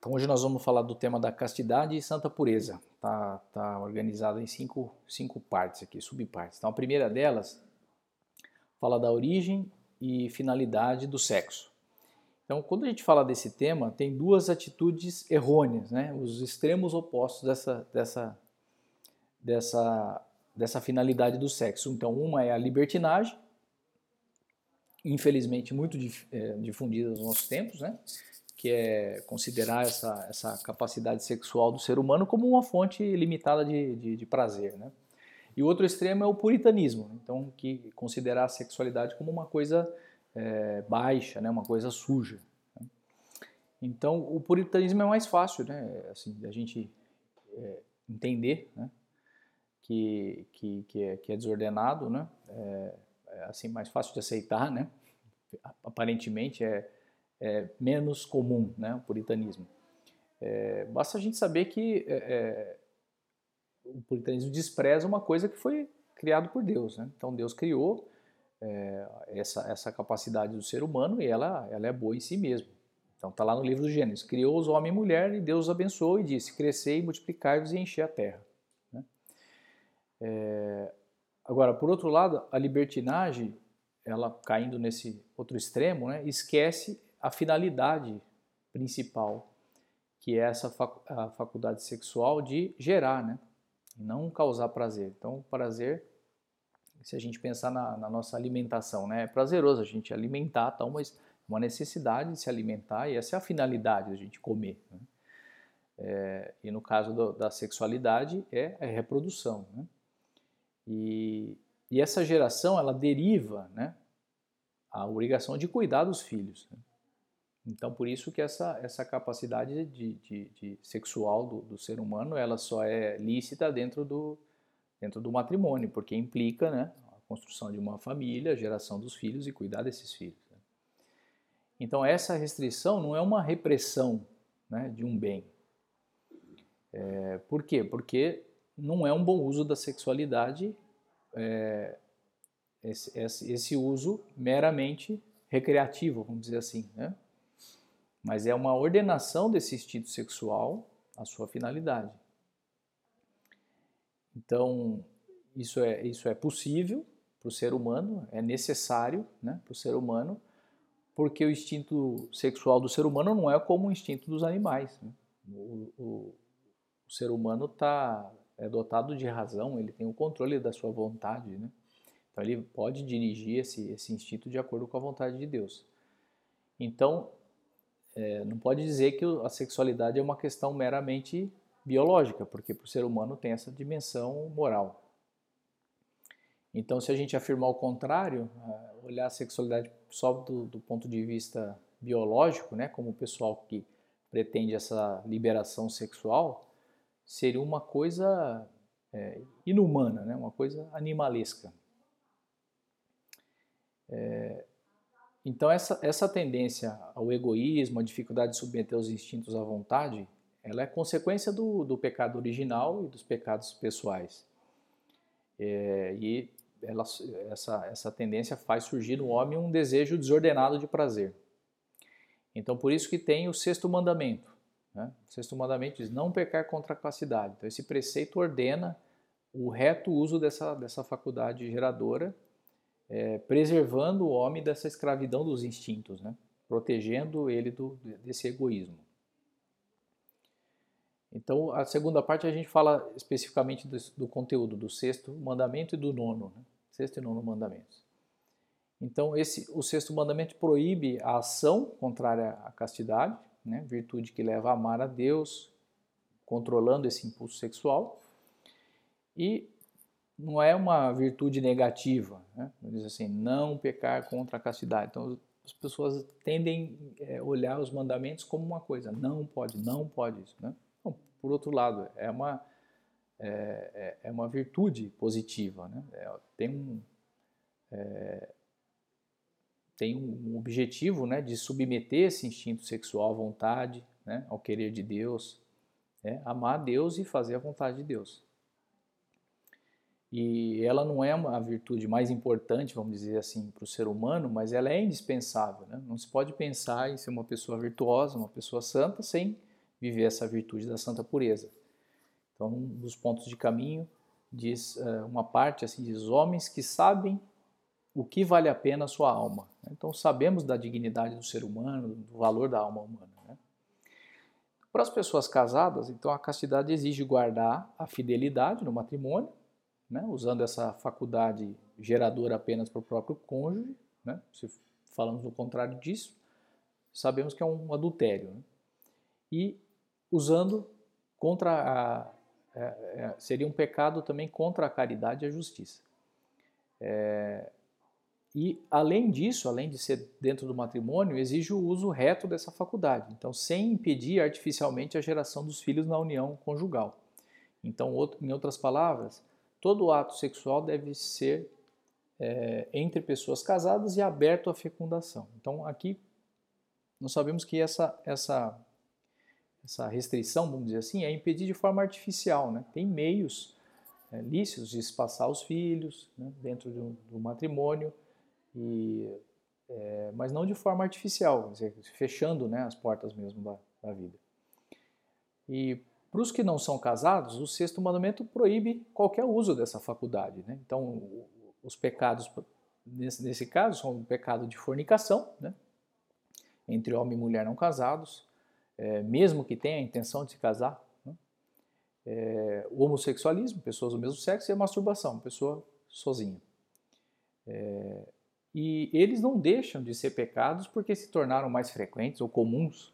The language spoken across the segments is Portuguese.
Então hoje nós vamos falar do tema da castidade e santa pureza. Tá, tá organizado em cinco, cinco partes aqui, subpartes. Então a primeira delas fala da origem e finalidade do sexo. Então quando a gente fala desse tema, tem duas atitudes errôneas, né? os extremos opostos dessa, dessa, dessa, dessa finalidade do sexo. Então uma é a libertinagem, infelizmente muito eh, difundida nos nossos tempos, né? Que é considerar essa, essa capacidade sexual do ser humano como uma fonte limitada de, de, de prazer. Né? E o outro extremo é o puritanismo, então que considerar a sexualidade como uma coisa é, baixa, né? uma coisa suja. Né? Então o puritanismo é mais fácil, né? assim, a gente é, entender né? que, que, que, é, que é desordenado, né? É, é, assim mais fácil de aceitar, né? aparentemente é é, menos comum, né, o puritanismo. É, basta a gente saber que é, é, o puritanismo despreza uma coisa que foi criado por Deus. Né? Então Deus criou é, essa, essa capacidade do ser humano e ela, ela é boa em si mesmo. Então está lá no livro do Gênesis. Criou os homem e mulher e Deus os abençoou e disse, crescei, multiplicai-vos e encher a terra. Né? É, agora, por outro lado, a libertinagem, ela caindo nesse outro extremo, né, esquece a finalidade principal, que é essa fac a faculdade sexual de gerar, né? E não causar prazer. Então, o prazer, se a gente pensar na, na, nossa alimentação, né? É prazeroso a gente alimentar, tal, mas uma necessidade de se alimentar e essa é a finalidade da gente comer. Né? É, e no caso do, da sexualidade é a reprodução. Né? E, e, essa geração ela deriva né, a obrigação de cuidar dos filhos. Né? Então, por isso que essa, essa capacidade de, de, de sexual do, do, ser humano, ela só é lícita dentro do, dentro do matrimônio, porque implica né, a construção de uma família, a geração dos filhos e cuidar desses filhos. Né. Então, essa restrição não é uma repressão né, de um bem. É, por quê? Porque não é um bom uso da sexualidade é, esse, esse, esse uso meramente recreativo, vamos dizer assim, né? Mas é uma ordenação desse instinto sexual à sua finalidade. Então, isso é, isso é possível para o ser humano, é necessário né, para o ser humano, porque o instinto sexual do ser humano não é como o instinto dos animais. Né? O, o, o, ser humano tá, é dotado de razão, ele tem o controle da sua vontade. Né? Então, ele pode dirigir esse, esse instinto de acordo com a vontade de Deus. Então, é, não pode dizer que a sexualidade é uma questão meramente biológica, porque para o ser humano tem essa dimensão moral. Então, se a gente afirmar o contrário, é, olhar a sexualidade só do, do ponto de vista biológico, né, como o pessoal que pretende essa liberação sexual, seria uma coisa é, inumana, né, uma coisa animalesca. É, então essa, essa tendência ao egoísmo, a dificuldade de submeter os instintos à vontade, ela é consequência do, do pecado original e dos pecados pessoais. É, e ela, essa, essa tendência faz surgir no homem um desejo desordenado de prazer. Então por isso que tem o sexto mandamento. Né? O sexto mandamento diz não pecar contra a castidade. Então esse preceito ordena o reto uso dessa, dessa faculdade geradora é, preservando o homem dessa escravidão dos instintos, né? protegendo ele do, desse egoísmo. Então, a segunda parte a gente fala especificamente do, do conteúdo do sexto mandamento e do nono, né? sexto e nono mandamentos. Então, esse, o sexto mandamento proíbe a ação contrária à castidade, né? virtude que leva a amar a Deus, controlando esse impulso sexual, e não é uma virtude negativa, né? diz assim, não pecar contra a castidade. Então as pessoas tendem a é, olhar os mandamentos como uma coisa, não pode, não pode isso. Né? Então, por outro lado, é uma, é, é, é uma virtude positiva, né? É, tem um é, tem um objetivo né, de submeter esse instinto sexual à vontade, né, ao querer de Deus, né, amar Deus e fazer a vontade de Deus. E ela não é a virtude mais importante, vamos dizer assim, para o ser humano, mas ela é indispensável. Né? Não se pode pensar em ser uma pessoa virtuosa, uma pessoa santa, sem viver essa virtude da santa pureza. Então, um dos pontos de caminho diz uh, uma parte assim diz homens que sabem o que vale a pena a sua alma. Então sabemos da dignidade do ser humano, do valor da alma humana. Né? Para as pessoas casadas, então a castidade exige guardar a fidelidade no matrimônio, né? usando essa faculdade geradora apenas para o próprio cônjuge. Né? Se falamos o contrário disso, sabemos que é um adultério. Né? E usando contra a é, é, seria um pecado também contra a caridade e a justiça. É, e, além disso, além de ser dentro do matrimônio, exige o uso reto dessa faculdade. Então, sem impedir artificialmente a geração dos filhos na união conjugal. Então, em outras palavras, todo ato sexual deve ser é, entre pessoas casadas e aberto à fecundação. Então, aqui nós sabemos que essa, essa, essa restrição, vamos dizer assim, é impedir de forma artificial. Né? Tem meios é, lícitos de espaçar os filhos né, dentro do, do matrimônio e, é, mas não de forma artificial, dizer, fechando né, as portas mesmo da, da vida. E para os que não são casados, o sexto mandamento proíbe qualquer uso dessa faculdade. Né? Então, os pecados, nesse, nesse caso, são o pecado de fornicação, né? entre homem e mulher não casados, é, mesmo que tenha a intenção de se casar. Né? É, o homossexualismo, pessoas do mesmo sexo, e a masturbação, pessoa sozinha. É, e eles não deixam de ser pecados porque se tornaram mais frequentes ou comuns.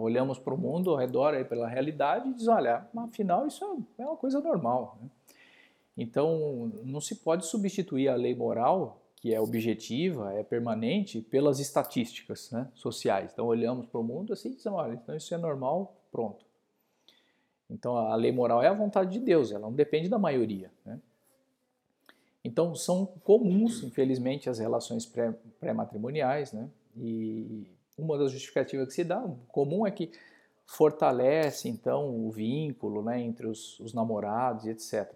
Olhamos para o mundo ao redor, aí, pela realidade, e diz, olha, afinal isso é, é uma coisa normal. Né? Então, não se pode substituir a lei moral, que é objetiva, é permanente, pelas estatísticas né, sociais. Então, olhamos para o mundo assim e olha, então isso é normal, pronto. Então, a lei moral é a vontade de Deus, ela não depende da maioria. Né? Então, são comuns, infelizmente, as relações pré-matrimoniais, né? E uma das justificativas que se dá, comum é que fortalece, então, o vínculo né, entre os, os namorados e etc.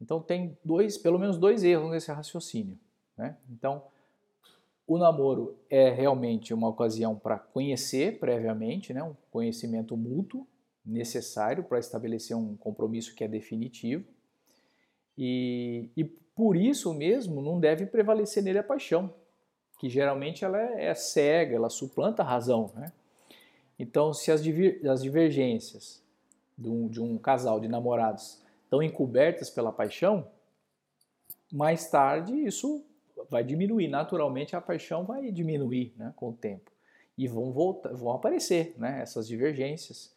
Então, tem dois, pelo menos dois erros nesse raciocínio. Né? Então, o namoro é realmente uma ocasião para conhecer previamente, né, um conhecimento mútuo necessário para estabelecer um compromisso que é definitivo. E, e por isso mesmo não deve prevalecer nele a paixão, que geralmente ela é, é cega, ela suplanta a razão. Né? Então, se as, diver, as divergências de um, de um casal de namorados estão encobertas pela paixão, mais tarde isso vai diminuir, naturalmente a paixão vai diminuir né, com o tempo. E vão, voltar, vão aparecer né, essas divergências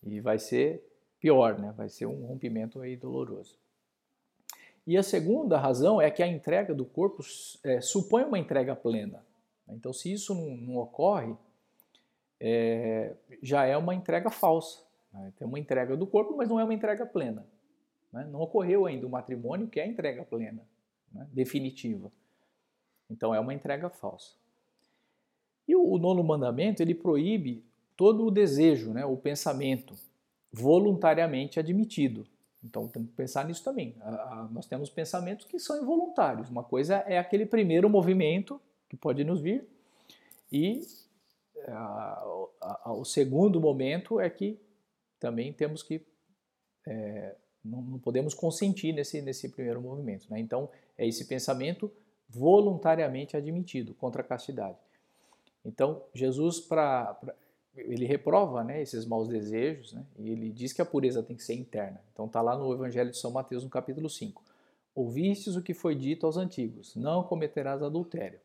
e vai ser pior, né, vai ser um rompimento aí doloroso. E a segunda razão é que a entrega do corpo é, supõe uma entrega plena. Então, se isso não, não ocorre, é, já é uma entrega falsa. Né? Tem uma entrega do corpo, mas não é uma entrega plena. Né? Não ocorreu ainda o matrimônio que é a entrega plena, né? definitiva. Então, é uma entrega falsa. E o, o nono mandamento, ele proíbe todo o desejo, né? o pensamento, voluntariamente admitido. Então temos que pensar nisso também. nós temos pensamentos que são involuntários. Uma coisa é aquele primeiro movimento que pode nos vir, e o segundo momento é que também temos que. É, não, não, podemos consentir nesse, nesse primeiro movimento. Né? Então, é esse pensamento voluntariamente admitido contra a castidade. Então, Jesus, para ele reprova né, esses maus desejos né, e ele diz que a pureza tem que ser interna. Então está lá no Evangelho de São Mateus, no capítulo 5. Ouvistes o que foi dito aos antigos, não cometerás adultério.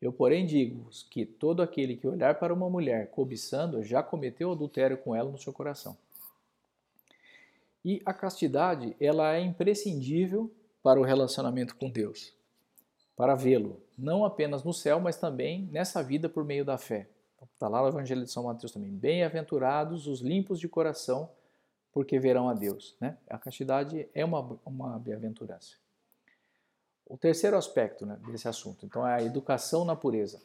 Eu, porém, digo-vos que todo aquele que olhar para uma mulher cobiçando já cometeu adultério com ela no seu coração. E a castidade, ela é imprescindível para o relacionamento com Deus, para vê-lo, não apenas no céu, mas também nessa vida por meio da fé. Está lá no Evangelho de São Mateus também. Bem-aventurados os limpos de coração, porque verão a Deus. Né? A castidade é uma, uma bem-aventurança. O terceiro aspecto né, desse assunto, então, é a educação na pureza.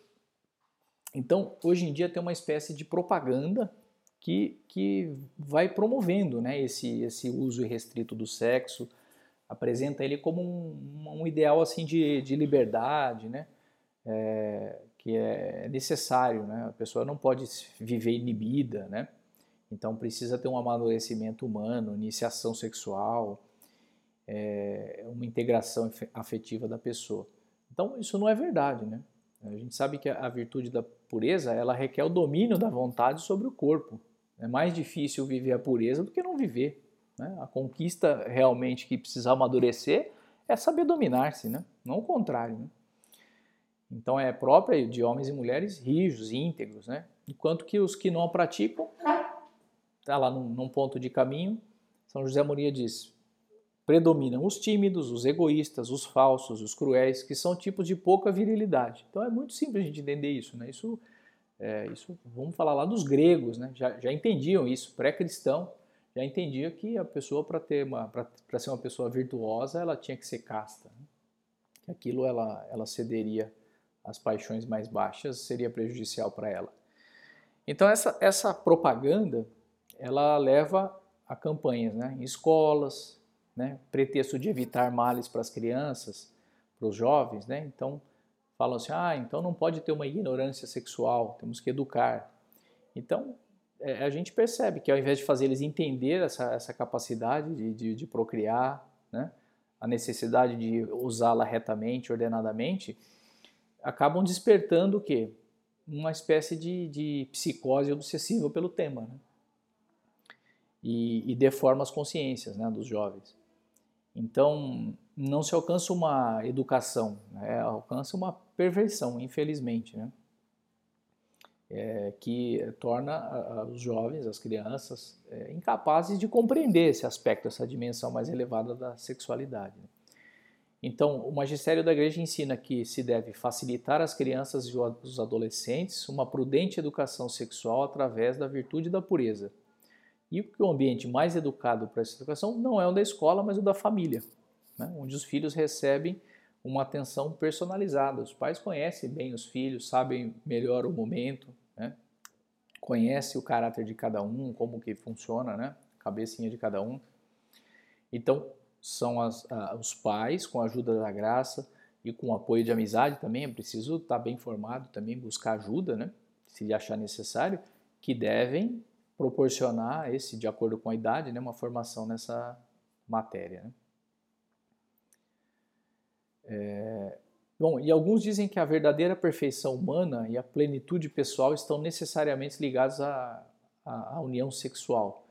Então, hoje em dia tem uma espécie de propaganda que, que vai promovendo né, esse, esse uso irrestrito do sexo, apresenta ele como um, um ideal assim de, de liberdade, né? É, que é necessário, né? A pessoa não pode viver inibida, né? Então precisa ter um amadurecimento humano, iniciação sexual, é, uma integração afetiva da pessoa. Então isso não é verdade, né? A gente sabe que a virtude da pureza ela requer o domínio da vontade sobre o corpo. É mais difícil viver a pureza do que não viver. Né? A conquista realmente que precisa amadurecer é saber dominar-se, né? não o contrário. Né? Então é própria de homens e mulheres rijos, íntegros, né? enquanto que os que não a praticam, está lá num, num ponto de caminho, São José Maria diz, predominam os tímidos, os egoístas, os falsos, os cruéis, que são tipos de pouca virilidade. Então é muito simples a gente entender isso. Né? Isso, é, isso vamos falar lá dos gregos, né? já, já entendiam isso, pré-cristão, já entendia que a pessoa para ter uma para ser uma pessoa virtuosa ela tinha que ser casta né? que aquilo ela ela cederia às paixões mais baixas seria prejudicial para ela então essa essa propaganda ela leva a campanhas né em escolas né, pretexto de evitar males para as crianças, para os jovens, né? Então falam assim, ah, então não pode ter uma ignorância sexual, temos que educar. Então é, a gente percebe que ao invés de fazer eles entender essa, essa capacidade de, de, de procriar, né, a necessidade de usá-la retamente, ordenadamente, acabam despertando o quê? Uma espécie de, de psicose obsessiva pelo tema. Né? E, e deforma as consciências né, dos jovens. Então, não se alcança uma educação, né? alcança uma perversão, infelizmente, né? É, que torna os jovens, as crianças, é, incapazes de compreender esse aspecto, essa dimensão mais elevada da sexualidade. Né? Então, o magistério da igreja ensina que se deve facilitar às crianças e aos adolescentes uma prudente educação sexual através da virtude da pureza e o ambiente mais educado para essa educação não é o da escola, mas o da família, né? onde os filhos recebem uma atenção personalizada. Os pais conhecem bem os filhos, sabem melhor o momento, né? conhecem o caráter de cada um, como que funciona, né? cabecinha de cada um. Então, são as, os pais, com a ajuda da graça e com o apoio de amizade também, é preciso estar bem formado também, buscar ajuda, né? se achar necessário, que devem proporcionar esse, de acordo com a idade, né, uma formação nessa matéria. Né? É, bom, e alguns dizem que a verdadeira perfeição humana e a plenitude pessoal estão necessariamente ligados à, à união sexual.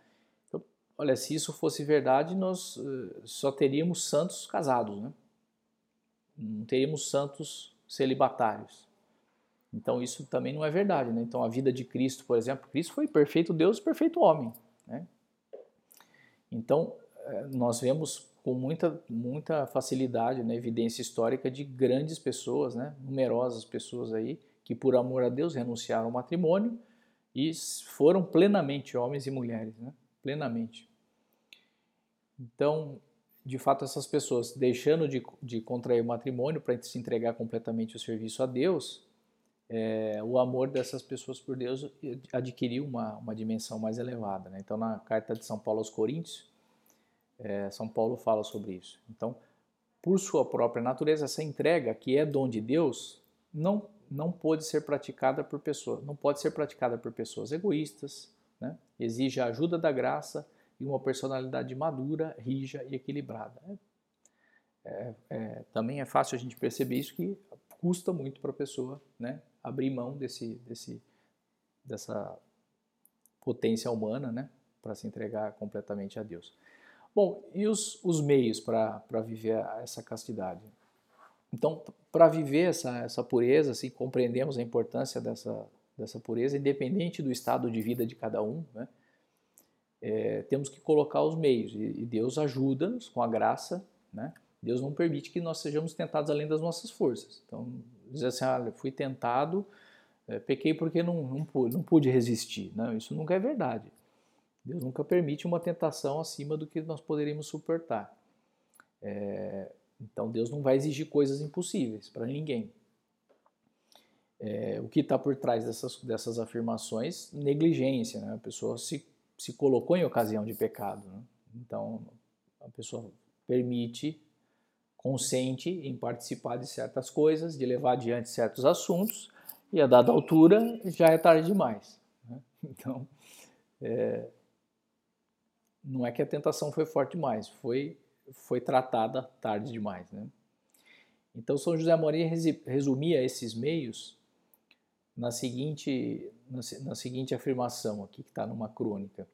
Olha, se isso fosse verdade, nós uh, só teríamos santos casados, né? não teríamos santos celibatários. Então isso também não é verdade, né? Então a vida de Cristo, por exemplo, Cristo foi perfeito Deus e perfeito homem, né? Então eh, nós vemos com muita, muita facilidade, né, evidência histórica de grandes pessoas, né, numerosas pessoas aí, que por amor a Deus renunciaram ao matrimônio e foram plenamente homens e mulheres, né, plenamente. Então, de fato, essas pessoas deixando de, de contrair o matrimônio para se entregar completamente ao serviço a Deus, é, o amor dessas pessoas por Deus adquiriu uma, uma dimensão mais elevada. Né? Então, na carta de São Paulo aos Coríntios, é, São Paulo fala sobre isso. Então, por sua própria natureza, essa entrega, que é dom de Deus, não, não pode ser praticada por pessoas, não pode ser praticada por pessoas egoístas, né? exige a ajuda da graça e uma personalidade madura, rija e equilibrada. É, é, também é fácil a gente perceber isso que custa muito para a pessoa né, abrir mão desse, desse, dessa potência humana né, para se entregar completamente a Deus. Bom, e os, os meios para viver essa castidade? Então, para viver essa, essa pureza, se compreendemos a importância dessa, dessa pureza, independente do estado de vida de cada um, né, é, temos que colocar os meios, e, e Deus ajuda-nos com a graça, né, Deus não permite que nós sejamos tentados além das nossas forças. Então, dizer assim, ah, fui tentado, é, pequei porque não, não, pude, não pude resistir. Não, isso nunca é verdade. Deus nunca permite uma tentação acima do que nós poderíamos suportar. É, então, Deus não vai exigir coisas impossíveis para ninguém. É, o que está por trás dessas, dessas afirmações? Negligência. Né? A pessoa se, se colocou em ocasião de pecado. Né? Então, a pessoa permite consente em participar de certas coisas, de levar adiante certos assuntos, e a dada altura já é tarde demais. Né? Então, é, não é que a tentação foi forte demais, foi, foi tratada tarde demais. Né? Então, São José Maria resumia esses meios na seguinte, na, seguinte afirmação aqui, que está numa crônica.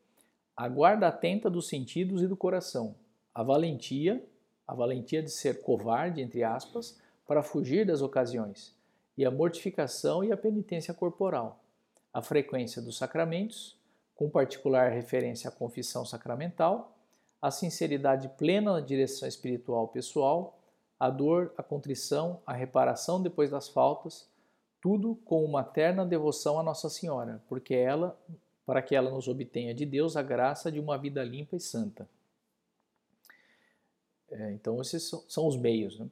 A guarda atenta dos sentidos e do coração, a valentia, a valentia de ser covarde, entre aspas, para fugir das ocasiões, e a mortificação e a penitência corporal, a frequência dos sacramentos, com particular referência à confissão sacramental, a sinceridade plena na direção espiritual pessoal, a dor, a contrição, a reparação depois das faltas, tudo com uma terna devoção a Nossa Senhora, porque ela, para que ela nos obtenha de Deus a graça de uma vida limpa e santa. É, então esses são os meios, né?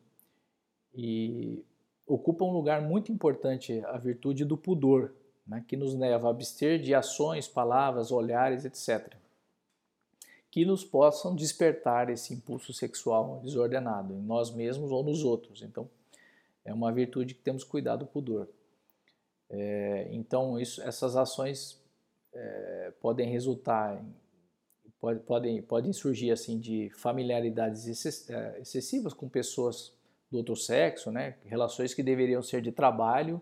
E ocupa um lugar muito importante a virtude do pudor, né, que nos leva a abster de ações, palavras, olhares, etc., que nos possam despertar esse impulso sexual desordenado em nós mesmos ou nos outros. Então, é uma virtude que temos cuidado do pudor. É, então, isso, essas ações é, podem resultar, pode, podem, podem surgir assim de familiaridades é, excessivas com pessoas do outro sexo, né? relações que deveriam ser de trabalho,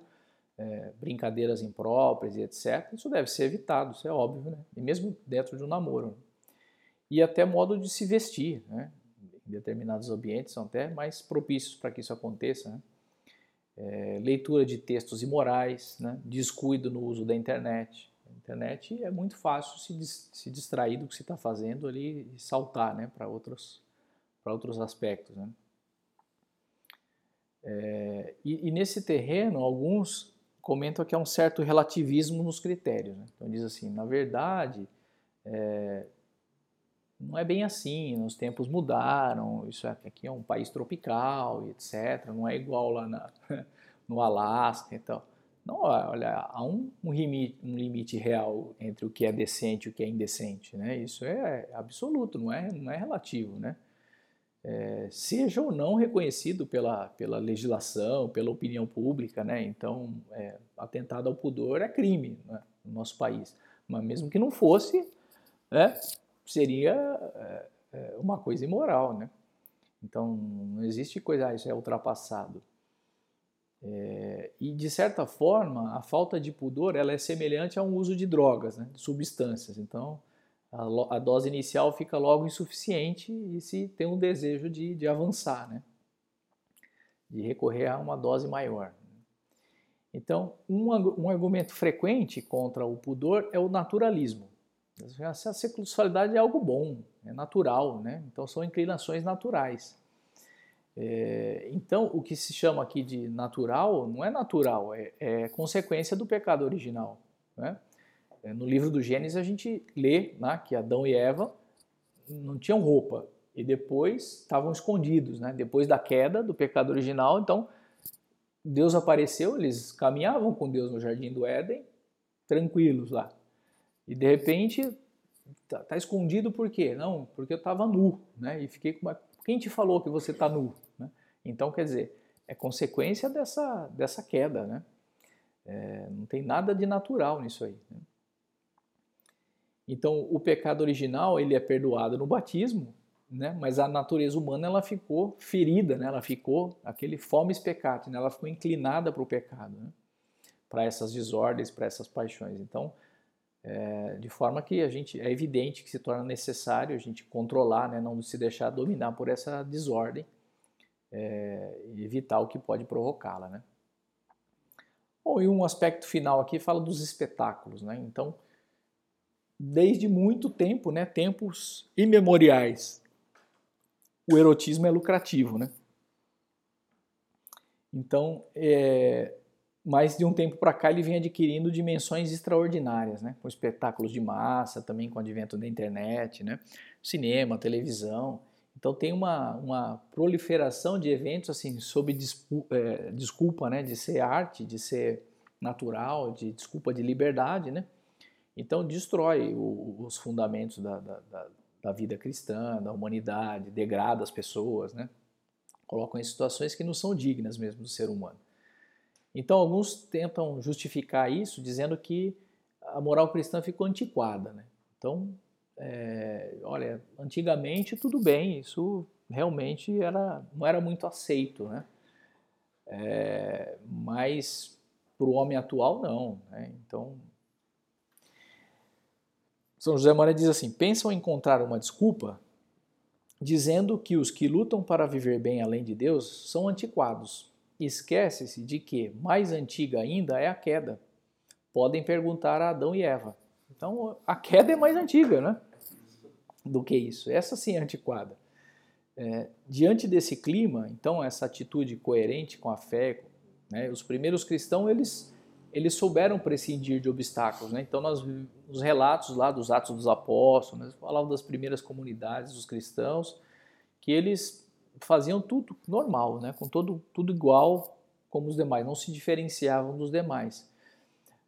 é, brincadeiras impróprias e etc. Isso deve ser evitado, isso é óbvio, né? e mesmo dentro de um namoro. E até modo de se vestir, né? em determinados ambientes são até mais propícios para que isso aconteça. Né? É, leitura de textos imorais, né? descuido no uso da internet. A internet é muito fácil se, se distrair do que se está fazendo ali e saltar né? para outros, outros aspectos. Né? É, e, e, nesse terreno, alguns comentam que há um certo relativismo nos critérios. Né? Então diz assim, na verdade, é, não é bem assim, os tempos mudaram, isso aqui é um país tropical, etc. Não é igual lá na, no Alasca, então. Não, olha, há um, um, limite, um limite real entre o que é decente e o que é indecente, né? Isso é absoluto, não é, não é relativo, né? é, seja ou não reconhecido pela, pela legislação, pela opinião pública, né? Então, é, atentado ao pudor é crime né, no nosso país. Mas mesmo que não fosse, né, seria é, é uma coisa imoral, né? Então, não existe coisa, ah, isso é ultrapassado. É, e, de certa forma, a falta de pudor ela é semelhante a um uso de drogas, né, de substâncias. Então, a, a, dose inicial fica logo insuficiente e se tem um desejo de, de avançar, né? de recorrer a uma dose maior. Então, um, um argumento frequente contra o pudor é o naturalismo. A sexualidade é algo bom, é natural, né? então são inclinações naturais. É, então, o que se chama aqui de natural não é natural, é, é consequência do pecado original. Né? É, no livro do Gênesis a gente lê né, que Adão e Eva não tinham roupa e depois estavam escondidos, né? Depois da queda do pecado original, então Deus apareceu, eles caminhavam com Deus no jardim do Éden, tranquilos lá. E de repente tá, tá escondido por quê? Não, porque eu estava nu, né? E fiquei com uma... quem te falou que você está nu? Né? Então quer dizer é consequência dessa dessa queda, né? É, não tem nada de natural nisso aí. Né? Então, o pecado original ele é perdoado no batismo, né? mas a natureza humana ela ficou ferida, né? ela ficou aquele fomes pecado, né? ela ficou inclinada para o pecado, né? para essas desordens, para essas paixões. Então, é, de forma que a gente é evidente que se torna necessário a gente controlar, né? não se deixar dominar por essa desordem é, e evitar o que pode provocá-la. Né? Bom, e um aspecto final aqui fala dos espetáculos. Né? Então, desde muito tempo, né, tempos imemoriais. O erotismo é lucrativo, né? Então, é, mais de um tempo para cá ele vem adquirindo dimensões extraordinárias, né? Com espetáculos de massa, também com o advento da internet, né? Cinema, televisão. Então tem uma, uma proliferação de eventos assim sob desculpa, é, desculpa, né, de ser arte, de ser natural, de desculpa de liberdade, né? Então destrói o, os fundamentos da, da, da, vida cristã, da humanidade, degrada as pessoas, né? colocam em situações que não são dignas mesmo do ser humano. Então alguns tentam justificar isso dizendo que a moral cristã ficou antiquada, né? Então, é, olha, antigamente tudo bem, isso realmente era, não era muito aceito, né? É, mas para o homem atual, não. Né? Então, São José Maria diz assim: pensam em encontrar uma desculpa dizendo que os que lutam para viver bem além de Deus são antiquados. Esquece-se de que mais antiga ainda é a queda. Podem perguntar a Adão e Eva. Então, a queda é mais antiga, né? Do que isso. Essa sim é antiquada. É, diante desse clima, então, essa atitude coerente com a fé, né, os primeiros cristãos, eles, eles souberam prescindir de obstáculos. Né? Então, nós, os relatos lá dos Atos dos Apóstolos, né, falavam das primeiras comunidades dos cristãos, que eles faziam tudo normal, né, com todo, tudo igual como os demais, não se diferenciavam dos demais.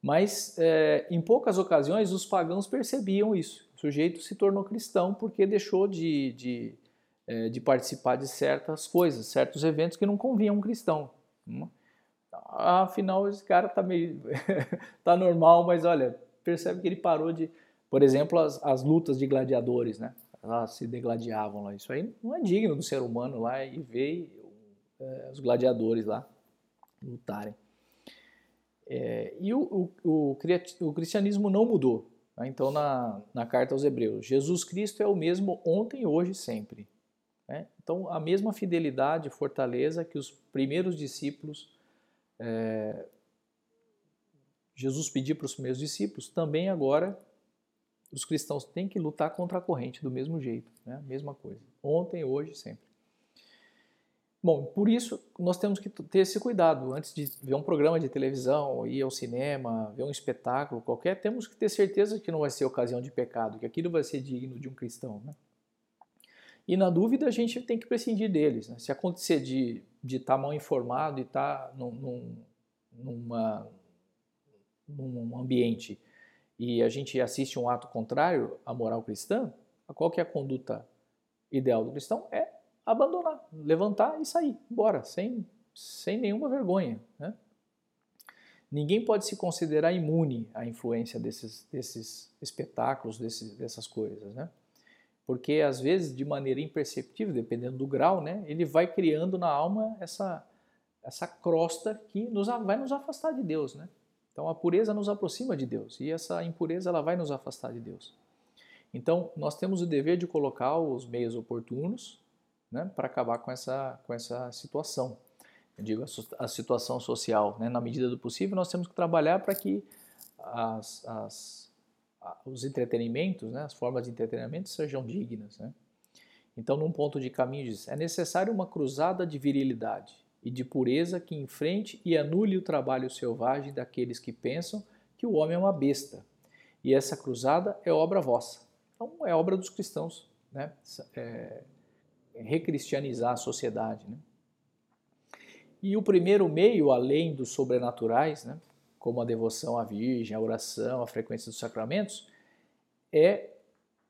Mas, é, em poucas ocasiões, os pagãos percebiam isso. O sujeito se tornou cristão porque deixou de, de é, de participar de certas coisas, certos eventos que não convinham um cristão. Hum? Afinal, esse cara tá meio. tá normal, mas olha, percebe que ele parou de. Por exemplo, as, as lutas de gladiadores, né? Elas se degladiavam lá. Isso aí não é digno do ser humano lá e ver é, os gladiadores lá lutarem. É, e o, o, o, o, cristianismo não mudou. Né? Então, na, na carta aos Hebreus, Jesus Cristo é o mesmo ontem, hoje e sempre. Né? Então, a mesma fidelidade e fortaleza que os primeiros discípulos, é, Jesus pediu para os primeiros discípulos, também agora os cristãos têm que lutar contra a corrente do mesmo jeito, né? mesma coisa, ontem, hoje, sempre. Bom, por isso nós temos que ter esse cuidado. Antes de ver um programa de televisão, ir ao cinema, ver um espetáculo qualquer, temos que ter certeza que não vai ser ocasião de pecado, que aquilo vai ser digno de um cristão. Né? E na dúvida a gente tem que prescindir deles. Né? Se acontecer de estar tá mal informado e estar tá num, num, num ambiente e a gente assiste um ato contrário à moral cristã, qual que é a conduta ideal do cristão? É abandonar, levantar e sair, embora, sem, sem nenhuma vergonha. Né? Ninguém pode se considerar imune à influência desses, desses espetáculos, desses, dessas coisas. Né? porque às vezes de maneira imperceptível, dependendo do grau, né, ele vai criando na alma essa essa crosta que nos, vai nos afastar de Deus, né? Então a pureza nos aproxima de Deus e essa impureza ela vai nos afastar de Deus. Então nós temos o dever de colocar os meios oportunos, né, para acabar com essa com essa situação. Eu digo a, a situação social, né? Na medida do possível nós temos que trabalhar para que as, as os entretenimentos, né, as formas de entretenimento sejam dignas. Né? Então, num ponto de caminho, diz: é necessário uma cruzada de virilidade e de pureza que enfrente e anule o trabalho selvagem daqueles que pensam que o homem é uma besta. E essa cruzada é obra vossa. Então, é obra dos cristãos, né? É, recristianizar a sociedade. Né? E o primeiro meio, além dos sobrenaturais, né, como a devoção à Virgem, a oração, a frequência dos sacramentos, é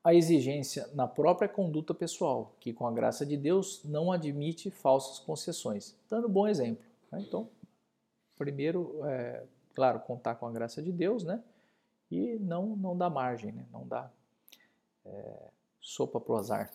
a exigência na própria conduta pessoal, que com a graça de Deus não admite falsas concessões. Dando bom exemplo. Né? Então, primeiro, é, claro, contar com a graça de Deus, né? E não, não dá margem, né? não dá é, sopa pro azar.